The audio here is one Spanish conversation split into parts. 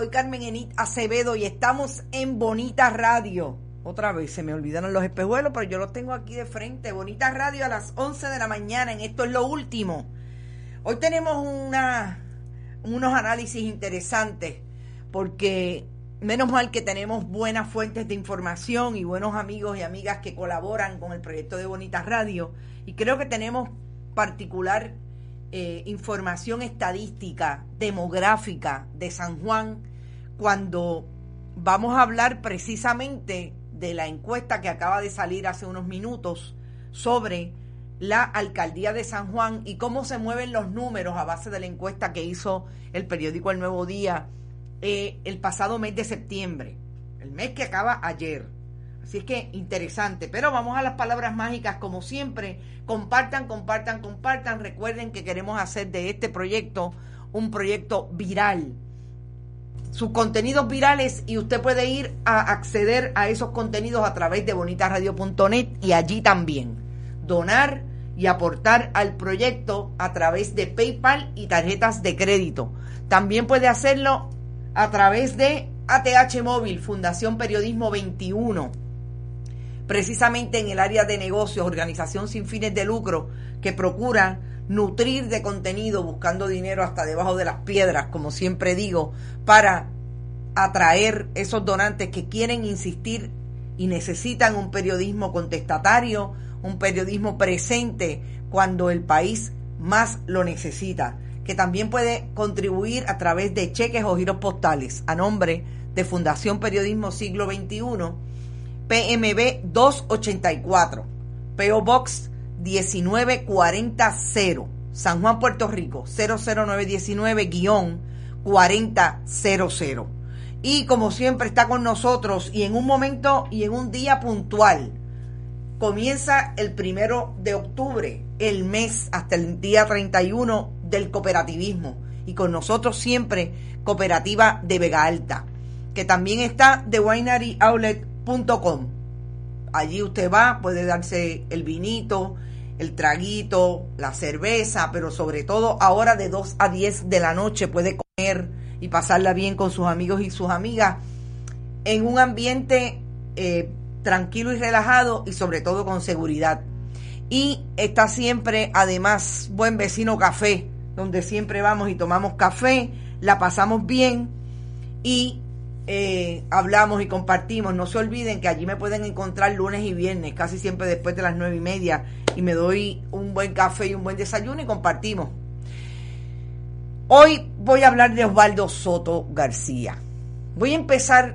soy Carmen Enit Acevedo y estamos en Bonita Radio. Otra vez se me olvidaron los espejuelos, pero yo los tengo aquí de frente. Bonita Radio a las 11 de la mañana, en esto es lo último. Hoy tenemos unos análisis interesantes, porque menos mal que tenemos buenas fuentes de información y buenos amigos y amigas que colaboran con el proyecto de Bonita Radio. Y creo que tenemos particular eh, información estadística, demográfica de San Juan, cuando vamos a hablar precisamente de la encuesta que acaba de salir hace unos minutos sobre la alcaldía de San Juan y cómo se mueven los números a base de la encuesta que hizo el periódico El Nuevo Día eh, el pasado mes de septiembre, el mes que acaba ayer. Así es que interesante. Pero vamos a las palabras mágicas, como siempre. Compartan, compartan, compartan. Recuerden que queremos hacer de este proyecto un proyecto viral. Sus contenidos virales y usted puede ir a acceder a esos contenidos a través de bonitasradio.net y allí también donar y aportar al proyecto a través de PayPal y tarjetas de crédito. También puede hacerlo a través de ATH Móvil, Fundación Periodismo 21 precisamente en el área de negocios, organización sin fines de lucro, que procura nutrir de contenido buscando dinero hasta debajo de las piedras, como siempre digo, para atraer esos donantes que quieren insistir y necesitan un periodismo contestatario, un periodismo presente cuando el país más lo necesita, que también puede contribuir a través de cheques o giros postales. A nombre de Fundación Periodismo Siglo XXI PMB 284, PO Box 19400, San Juan, Puerto Rico 00919-4000. Y como siempre está con nosotros y en un momento y en un día puntual. Comienza el primero de octubre, el mes hasta el día 31 del cooperativismo. Y con nosotros siempre Cooperativa de Vega Alta, que también está de Winery Outlet Allí usted va, puede darse el vinito, el traguito, la cerveza, pero sobre todo ahora de 2 a 10 de la noche puede comer y pasarla bien con sus amigos y sus amigas en un ambiente eh, tranquilo y relajado y sobre todo con seguridad. Y está siempre, además, buen vecino café, donde siempre vamos y tomamos café, la pasamos bien y eh, hablamos y compartimos. No se olviden que allí me pueden encontrar lunes y viernes, casi siempre después de las nueve y media, y me doy un buen café y un buen desayuno y compartimos. Hoy voy a hablar de Osvaldo Soto García. Voy a empezar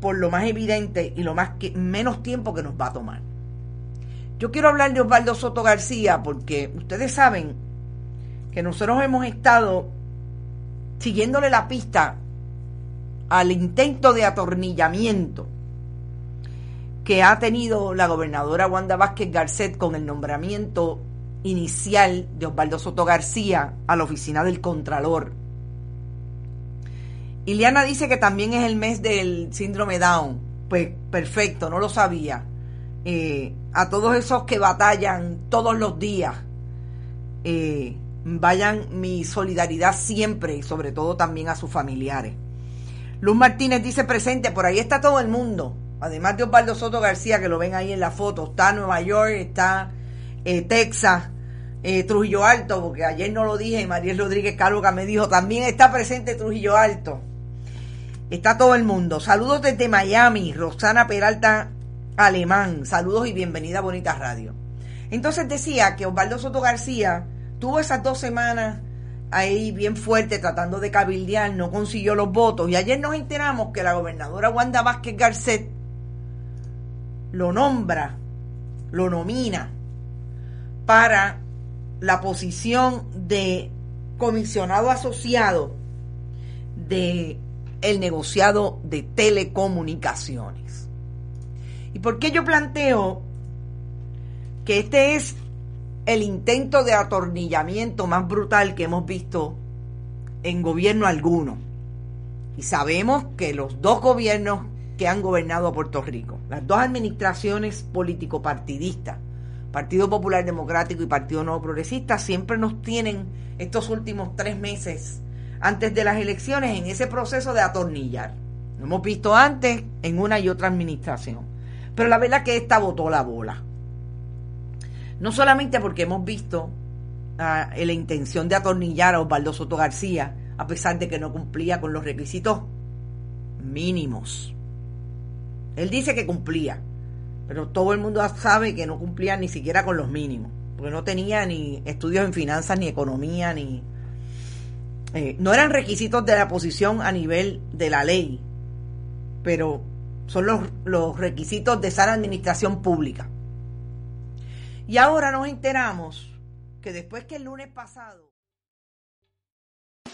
por lo más evidente y lo más que menos tiempo que nos va a tomar. Yo quiero hablar de Osvaldo Soto García porque ustedes saben que nosotros hemos estado siguiéndole la pista al intento de atornillamiento que ha tenido la gobernadora Wanda Vázquez Garcet con el nombramiento inicial de Osvaldo Soto García a la oficina del Contralor. Iliana dice que también es el mes del síndrome Down. Pues perfecto, no lo sabía. Eh, a todos esos que batallan todos los días, eh, vayan mi solidaridad siempre y sobre todo también a sus familiares. Luz Martínez dice presente, por ahí está todo el mundo. Además de Osvaldo Soto García, que lo ven ahí en la foto. Está Nueva York, está eh, Texas, eh, Trujillo Alto, porque ayer no lo dije, María Rodríguez Calvo me dijo, también está presente Trujillo Alto. Está todo el mundo. Saludos desde Miami, Rosana Peralta Alemán. Saludos y bienvenida a Bonita Radio. Entonces decía que Osvaldo Soto García tuvo esas dos semanas ahí bien fuerte tratando de cabildear, no consiguió los votos. Y ayer nos enteramos que la gobernadora Wanda Vázquez Garcet lo nombra, lo nomina para la posición de comisionado asociado de el negociado de telecomunicaciones. ¿Y por qué yo planteo que este es el intento de atornillamiento más brutal que hemos visto en gobierno alguno. Y sabemos que los dos gobiernos que han gobernado a Puerto Rico, las dos administraciones político-partidistas, Partido Popular Democrático y Partido Nuevo Progresista, siempre nos tienen estos últimos tres meses antes de las elecciones en ese proceso de atornillar. Lo hemos visto antes en una y otra administración. Pero la verdad que esta votó la bola. No solamente porque hemos visto ah, la intención de atornillar a Osvaldo Soto García, a pesar de que no cumplía con los requisitos mínimos. Él dice que cumplía, pero todo el mundo sabe que no cumplía ni siquiera con los mínimos, porque no tenía ni estudios en finanzas, ni economía, ni... Eh, no eran requisitos de la posición a nivel de la ley, pero son los, los requisitos de esa administración pública. Y ahora nos enteramos que después que el lunes pasado...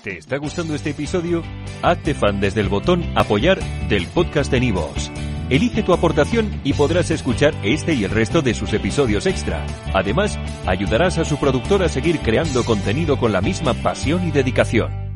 ¿Te está gustando este episodio? Hazte fan desde el botón apoyar del podcast de Nivos. Elige tu aportación y podrás escuchar este y el resto de sus episodios extra. Además, ayudarás a su productor a seguir creando contenido con la misma pasión y dedicación.